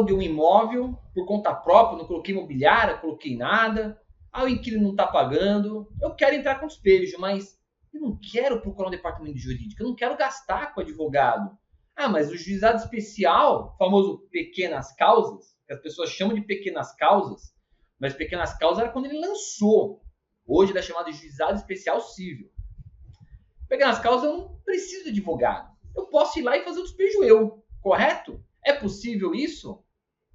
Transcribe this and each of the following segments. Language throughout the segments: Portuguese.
aluguei um imóvel por conta própria, não coloquei imobiliária, coloquei nada. Ah, o inquilino não está pagando. Eu quero entrar com despejo, mas eu não quero procurar um departamento jurídico, eu não quero gastar com advogado. Ah, mas o juizado especial, famoso pequenas causas, que as pessoas chamam de pequenas causas, mas pequenas causas era quando ele lançou. Hoje ele é chamado de juizado especial civil. Pequenas causas eu não preciso de advogado. Eu posso ir lá e fazer o despejo eu, correto? É possível isso?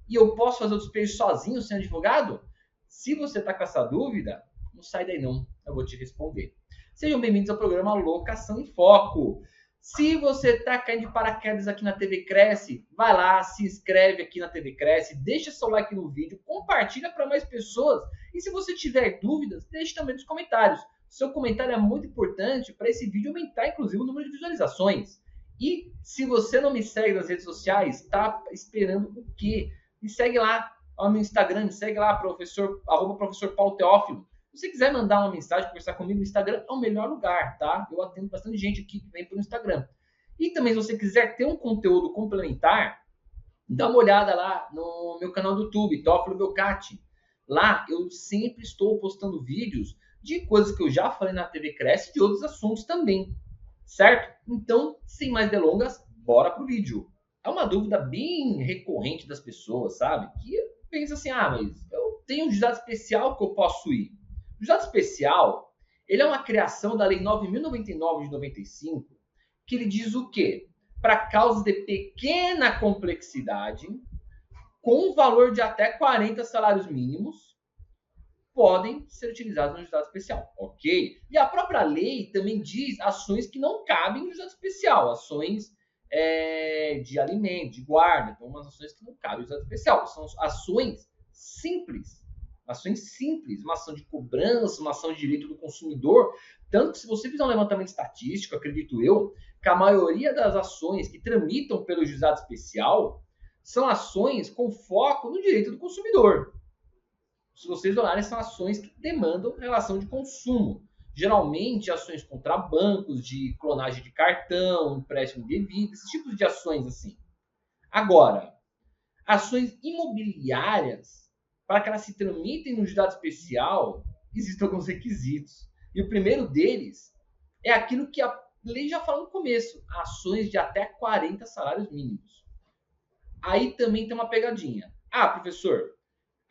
E eu posso fazer o despejo sozinho, sem advogado? Se você está com essa dúvida, não sai daí não, eu vou te responder. Sejam bem-vindos ao programa Locação em Foco. Se você está caindo de paraquedas aqui na TV Cresce, vai lá, se inscreve aqui na TV Cresce, deixa seu like no vídeo, compartilha para mais pessoas. E se você tiver dúvidas, deixe também nos comentários. Seu comentário é muito importante para esse vídeo aumentar, inclusive, o número de visualizações. E se você não me segue nas redes sociais, está esperando o quê? Me segue lá no meu Instagram, me segue lá, professor, arroba professor Paulo Teófilo. Se você quiser mandar uma mensagem, conversar comigo no Instagram, é o melhor lugar, tá? Eu atendo bastante gente aqui que vem pelo Instagram. E também, se você quiser ter um conteúdo complementar, dá uma olhada lá no meu canal do YouTube, Teófilo Belcati. Lá eu sempre estou postando vídeos de coisas que eu já falei na TV Cresce e de outros assuntos também, certo? Então, sem mais delongas, bora pro vídeo. É uma dúvida bem recorrente das pessoas, sabe? Que pensa assim, ah, mas eu tenho um juizado especial que eu posso ir. O juizado especial, ele é uma criação da Lei 9.099 de 95, que ele diz o quê? Para causas de pequena complexidade, com valor de até 40 salários mínimos, podem ser utilizados no juizado especial, ok? E a própria lei também diz ações que não cabem no juizado especial, ações é, de alimento, de guarda, então umas ações que não cabem juizado especial, são ações simples, ações simples, uma ação de cobrança, uma ação de direito do consumidor. Tanto que se você fizer um levantamento estatístico, acredito eu, que a maioria das ações que tramitam pelo juizado especial são ações com foco no direito do consumidor. Se vocês olharem, são ações que demandam relação de consumo. Geralmente, ações contra bancos, de clonagem de cartão, empréstimo de vida, esses tipos de ações assim. Agora, ações imobiliárias para que elas se tramitem no jurado especial, existem alguns requisitos. E o primeiro deles é aquilo que a lei já falou no começo: ações de até 40 salários mínimos. Aí também tem uma pegadinha. Ah, professor,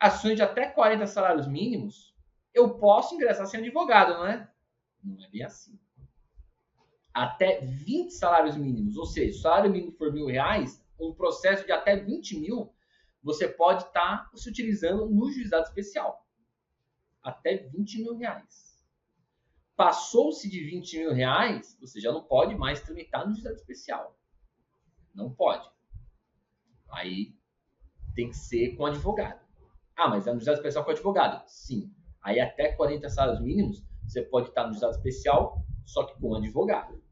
ações de até 40 salários mínimos, eu posso ingressar sem advogado, não é? Não é bem assim. Até 20 salários mínimos, ou seja, se o salário mínimo for mil reais, um processo de até 20 mil, você pode estar tá se utilizando no juizado especial. Até 20 mil reais. Passou-se de 20 mil reais, você já não pode mais tramitar no juizado especial. Não pode. Aí tem que ser com advogado. Ah, mas é no juizado especial com advogado? Sim. Aí até 40 salários mínimos, você pode estar no juizado especial, só que com advogado.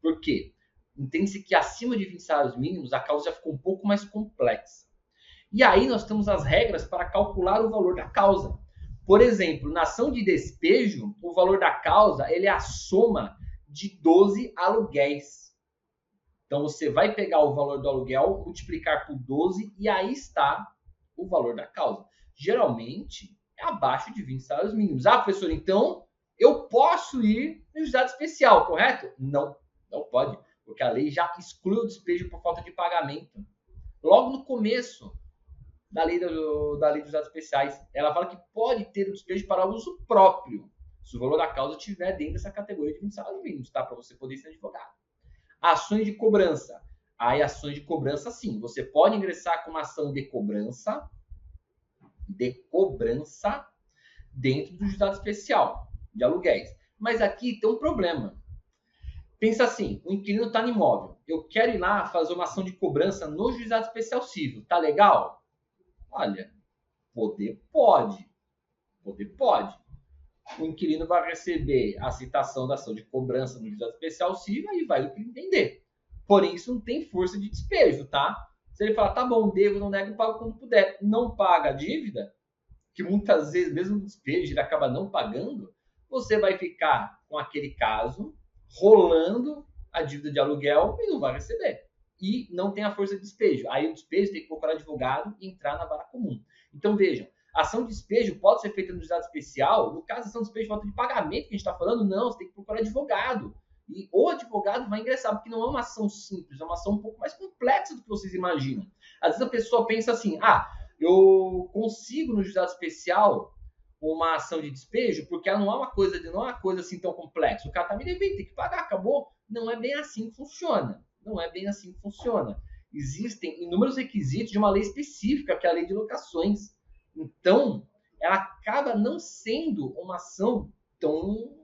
Por quê? Entende-se que acima de 20 salários mínimos, a causa já ficou um pouco mais complexa. E aí nós temos as regras para calcular o valor da causa. Por exemplo, na ação de despejo, o valor da causa ele é a soma de 12 aluguéis. Então você vai pegar o valor do aluguel, multiplicar por 12 e aí está o valor da causa. Geralmente é abaixo de 20 salários mínimos. Ah, professor, então eu posso ir no juizado especial, correto? Não, não pode, porque a lei já exclui o despejo por falta de pagamento. Logo no começo, da lei, do, da lei dos dados especiais. Ela fala que pode ter o despejo para uso próprio, se o valor da causa estiver dentro dessa categoria de 20 salários mínimos, tá? Para você poder ser advogado. Ações de cobrança. Aí, ações de cobrança, sim. Você pode ingressar com uma ação de cobrança, de cobrança, dentro do juizado especial de aluguéis. Mas aqui tem um problema. Pensa assim, o inquilino está no imóvel. Eu quero ir lá fazer uma ação de cobrança no juizado especial civil. Tá legal? Olha, poder pode. Poder pode. O inquilino vai receber a citação da ação de cobrança no juizado especial civil e vai entender. Porém, isso não tem força de despejo, tá? Se ele falar, tá bom, devo, não nego, pago quando puder, não paga a dívida, que muitas vezes, mesmo no despejo, ele acaba não pagando, você vai ficar com aquele caso rolando a dívida de aluguel e não vai receber. e não tem a força de despejo. Aí o despejo tem que procurar advogado e entrar na vara comum. Então vejam, ação de despejo pode ser feita no juizado especial. No caso, ação de despejo de falta de pagamento que a gente está falando, não, você tem que procurar advogado. E o advogado vai ingressar, porque não é uma ação simples, é uma ação um pouco mais complexa do que vocês imaginam. Às vezes a pessoa pensa assim, ah, eu consigo no juizado especial uma ação de despejo, porque ela não é uma coisa, não é uma coisa assim tão complexa. O cara tá me devendo, tem que pagar, acabou. Não é bem assim que funciona. Não é bem assim que funciona. Existem inúmeros requisitos de uma lei específica, que é a lei de locações. Então, ela acaba não sendo uma ação tão,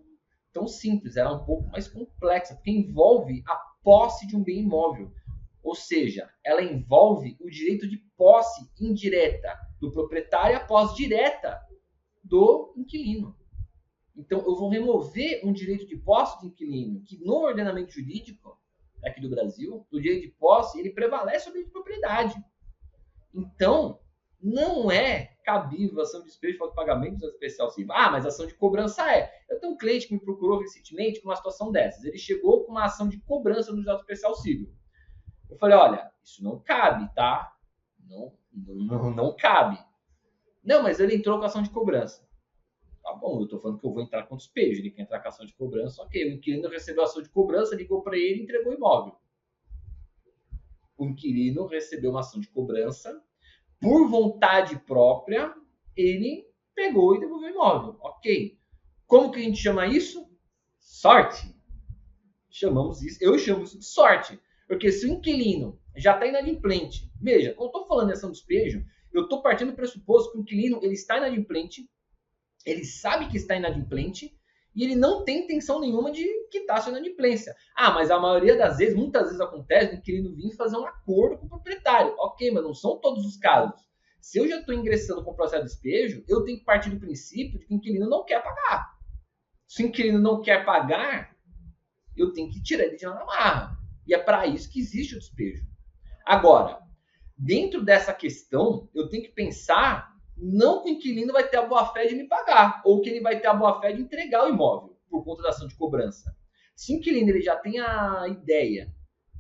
tão simples, ela é um pouco mais complexa, porque envolve a posse de um bem imóvel. Ou seja, ela envolve o direito de posse indireta do proprietário e a posse direta do inquilino. Então, eu vou remover um direito de posse do inquilino, que no ordenamento jurídico aqui do Brasil, o direito de posse, ele prevalece sobre a de propriedade. Então, não é cabível ação de despejo de pagamento do especial civil. Ah, mas ação de cobrança é. Eu tenho um cliente que me procurou recentemente com uma situação dessas. Ele chegou com uma ação de cobrança no juizado especial civil. Eu falei, olha, isso não cabe, tá? Não, não, não cabe. Não, mas ele entrou com ação de cobrança. Tá bom, eu estou falando que eu vou entrar com despejo, ele quer entrar com ação de cobrança, ok. O inquilino recebeu ação de cobrança, ligou para ele e entregou o imóvel. O inquilino recebeu uma ação de cobrança, por vontade própria, ele pegou e devolveu o imóvel, ok. Como que a gente chama isso? Sorte. Chamamos isso, eu chamo isso de sorte. Porque se o inquilino já está inadimplente, veja, quando eu estou falando de ação de despejo, eu estou partindo do pressuposto que o inquilino ele está inadimplente, ele sabe que está inadimplente e ele não tem intenção nenhuma de quitar sua inadimplência. Ah, mas a maioria das vezes, muitas vezes acontece o inquilino vir fazer um acordo com o proprietário. Ok, mas não são todos os casos. Se eu já estou ingressando com o processo de despejo, eu tenho que partir do princípio de que o inquilino não quer pagar. Se o inquilino não quer pagar, eu tenho que tirar ele de na marra. E é para isso que existe o despejo. Agora, dentro dessa questão, eu tenho que pensar não que o inquilino vai ter a boa fé de me pagar, ou que ele vai ter a boa fé de entregar o imóvel por conta da ação de cobrança. Se o inquilino ele já tem a ideia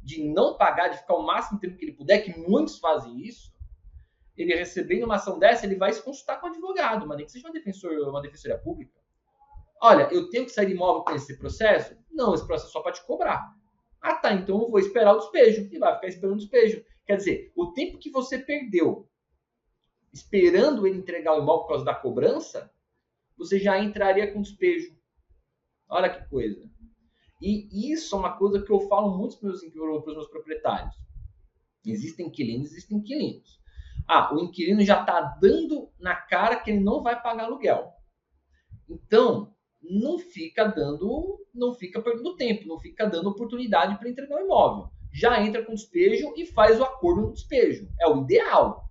de não pagar, de ficar o máximo tempo que ele puder, que muitos fazem isso, ele recebendo uma ação dessa, ele vai se consultar com o advogado, mas nem que seja uma, defensor, uma defensoria pública. Olha, eu tenho que sair de imóvel com esse processo? Não, esse processo é só para te cobrar. Ah, tá, então eu vou esperar o despejo. E vai ficar esperando o despejo. Quer dizer, o tempo que você perdeu esperando ele entregar o imóvel por causa da cobrança, você já entraria com despejo. Olha que coisa. E isso é uma coisa que eu falo muito para os meus, meus proprietários. Existem inquilinos, existem inquilinos. Ah, o inquilino já está dando na cara que ele não vai pagar aluguel. Então, não fica dando, não fica perdendo tempo, não fica dando oportunidade para entregar o imóvel. Já entra com despejo e faz o acordo no despejo. É o ideal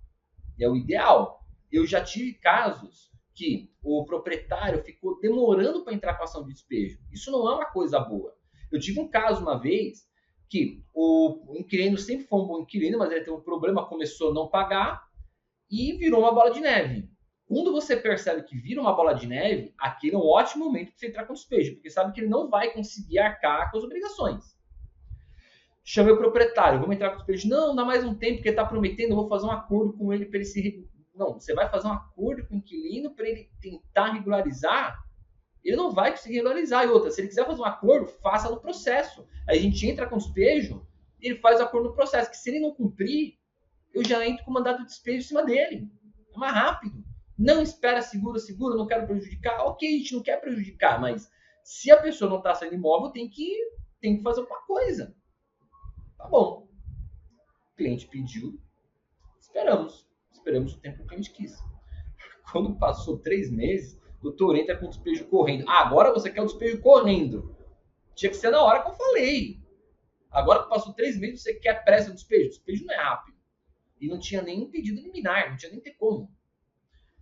é o ideal. Eu já tive casos que o proprietário ficou demorando para entrar com a ação de despejo. Isso não é uma coisa boa. Eu tive um caso uma vez que o inquilino sempre foi um bom inquilino, mas ele teve um problema, começou a não pagar e virou uma bola de neve. Quando você percebe que vira uma bola de neve, aquele é um ótimo momento para você entrar com despejo, porque sabe que ele não vai conseguir arcar com as obrigações. Chamei o proprietário, vamos entrar com os peixes. Não, dá mais um tempo, porque está prometendo, eu vou fazer um acordo com ele para ele se. Não, você vai fazer um acordo com o inquilino para ele tentar regularizar. Ele não vai conseguir regularizar. E outra, se ele quiser fazer um acordo, faça no processo. Aí a gente entra com despejo e ele faz o acordo no processo. Que se ele não cumprir, eu já entro com o mandado de despejo em cima dele. É mais rápido. Não espera seguro, seguro, não quero prejudicar. Ok, a gente não quer prejudicar, mas se a pessoa não está saindo imóvel, tem que, tem que fazer alguma coisa. Tá bom. O cliente pediu, esperamos. Esperamos o tempo que o cliente quis. Quando passou três meses, o doutor entra com o despejo correndo. Ah, agora você quer o despejo correndo. Tinha que ser na hora que eu falei. Agora que passou três meses, você quer pressa no despejo. Despejo não é rápido. E não tinha nenhum pedido liminar, não tinha nem ter como.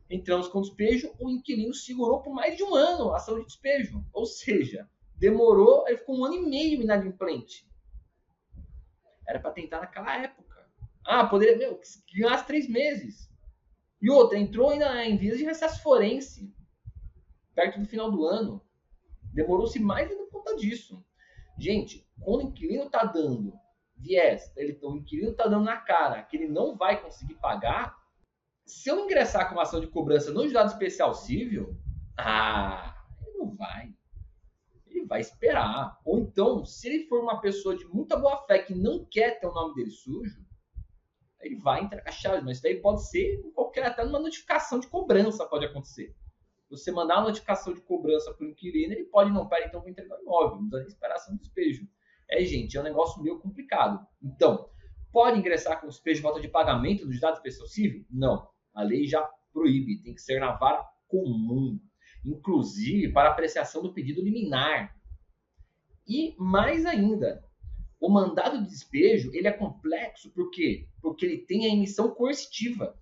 Entramos com o despejo, o inquilino segurou por mais de um ano a ação de despejo. Ou seja, demorou, ele ficou um ano e meio inadimplente. Era para tentar naquela época. Ah, poderia, meu, ganhasse três meses. E outra, entrou ainda em vias de recesso forense, perto do final do ano. Demorou-se mais por conta disso. Gente, quando o inquilino está dando viés, ele, o inquilino está dando na cara que ele não vai conseguir pagar, se eu ingressar com uma ação de cobrança no juizado especial civil, ah, ele não vai. Vai esperar. Ou então, se ele for uma pessoa de muita boa fé que não quer ter o nome dele sujo, ele vai entregar chaves. Mas isso daí pode ser qualquer, até numa notificação de cobrança pode acontecer. Você mandar uma notificação de cobrança para o inquilino, ele pode não, pera, então vou entregar o imóvel, não precisa esperar ação de despejo. É, gente, é um negócio meio complicado. Então, pode ingressar com despejo de volta de pagamento dos dados especial civil? Não. A lei já proíbe, tem que ser na vara comum, inclusive para apreciação do pedido liminar. E mais ainda, o mandado de despejo ele é complexo por quê? Porque ele tem a emissão coercitiva.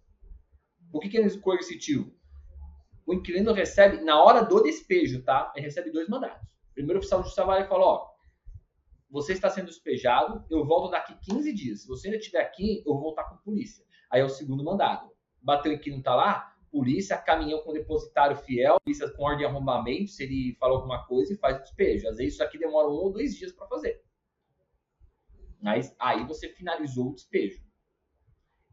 O que, que é coercitivo? O inquilino recebe, na hora do despejo, tá? Ele recebe dois mandados. O primeiro oficial de justiça vai e fala, ó, você está sendo despejado, eu volto daqui 15 dias. Se você ainda estiver aqui, eu vou voltar com a polícia. Aí é o segundo mandado. Bateu em que não está lá, polícia, caminhão com depositário fiel, polícia com ordem de arrombamento, se ele falou alguma coisa e faz o despejo. Às vezes isso aqui demora um ou dois dias para fazer. Mas aí você finalizou o despejo.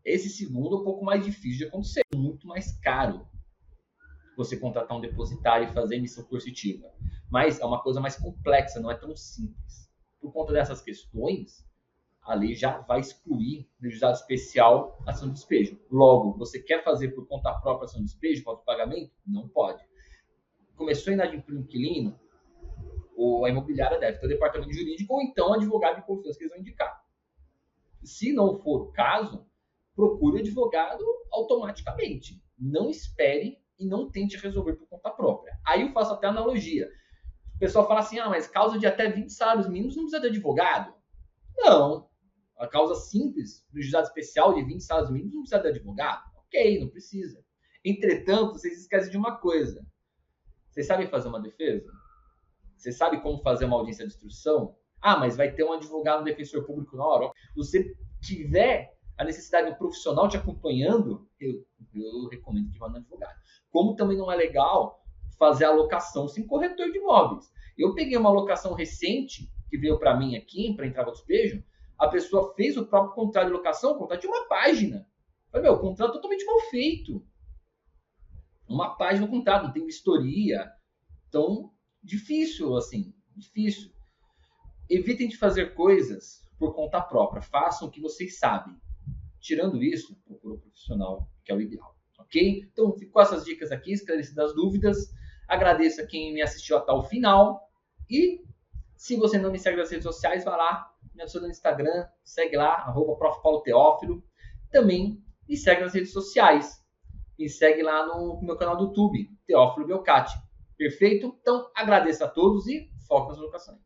Esse segundo é um pouco mais difícil de acontecer, muito mais caro você contratar um depositário e fazer emissão coercitiva. Mas é uma coisa mais complexa, não é tão simples por conta dessas questões, a lei já vai excluir no juizado especial a ação de despejo. Logo, você quer fazer por conta própria ação de despejo, falta de pagamento? Não pode. Começou a inadimplir o inquilino, ou a imobiliária deve ter o departamento jurídico ou então o advogado de confiança que eles vão indicar. Se não for o caso, procure advogado automaticamente. Não espere e não tente resolver por conta própria. Aí eu faço até analogia pessoal fala assim: ah, mas causa de até 20 salários mínimos não precisa de advogado. Não. A causa simples do juizado especial de 20 salários mínimos não precisa de advogado. Ok, não precisa. Entretanto, vocês esquecem de uma coisa. Vocês sabem fazer uma defesa? Vocês sabem como fazer uma audiência de instrução? Ah, mas vai ter um advogado, um defensor público na hora. Você tiver a necessidade de um profissional te acompanhando, eu, eu recomendo que vá no advogado. Como também não é legal fazer alocação sem corretor de imóveis. Eu peguei uma alocação recente que veio para mim aqui, para entrar no despejo, a pessoa fez o próprio contrato de locação, o contrato de uma página. Falei, meu, o contrato é totalmente mal feito. Uma página no contrato, não tem vistoria. Então, difícil, assim, difícil. Evitem de fazer coisas por conta própria. Façam o que vocês sabem. Tirando isso, procure um profissional, que é o ideal. Ok? Então, ficou essas dicas aqui, esclarecidas as dúvidas. Agradeço a quem me assistiu até o final. E se você não me segue nas redes sociais, vá lá, me adiciona no Instagram, segue lá, arroba Prof. Paulo Teófilo. Também me segue nas redes sociais. Me segue lá no meu canal do YouTube, Teófilo Belcati. Perfeito? Então, agradeço a todos e foco nas locações.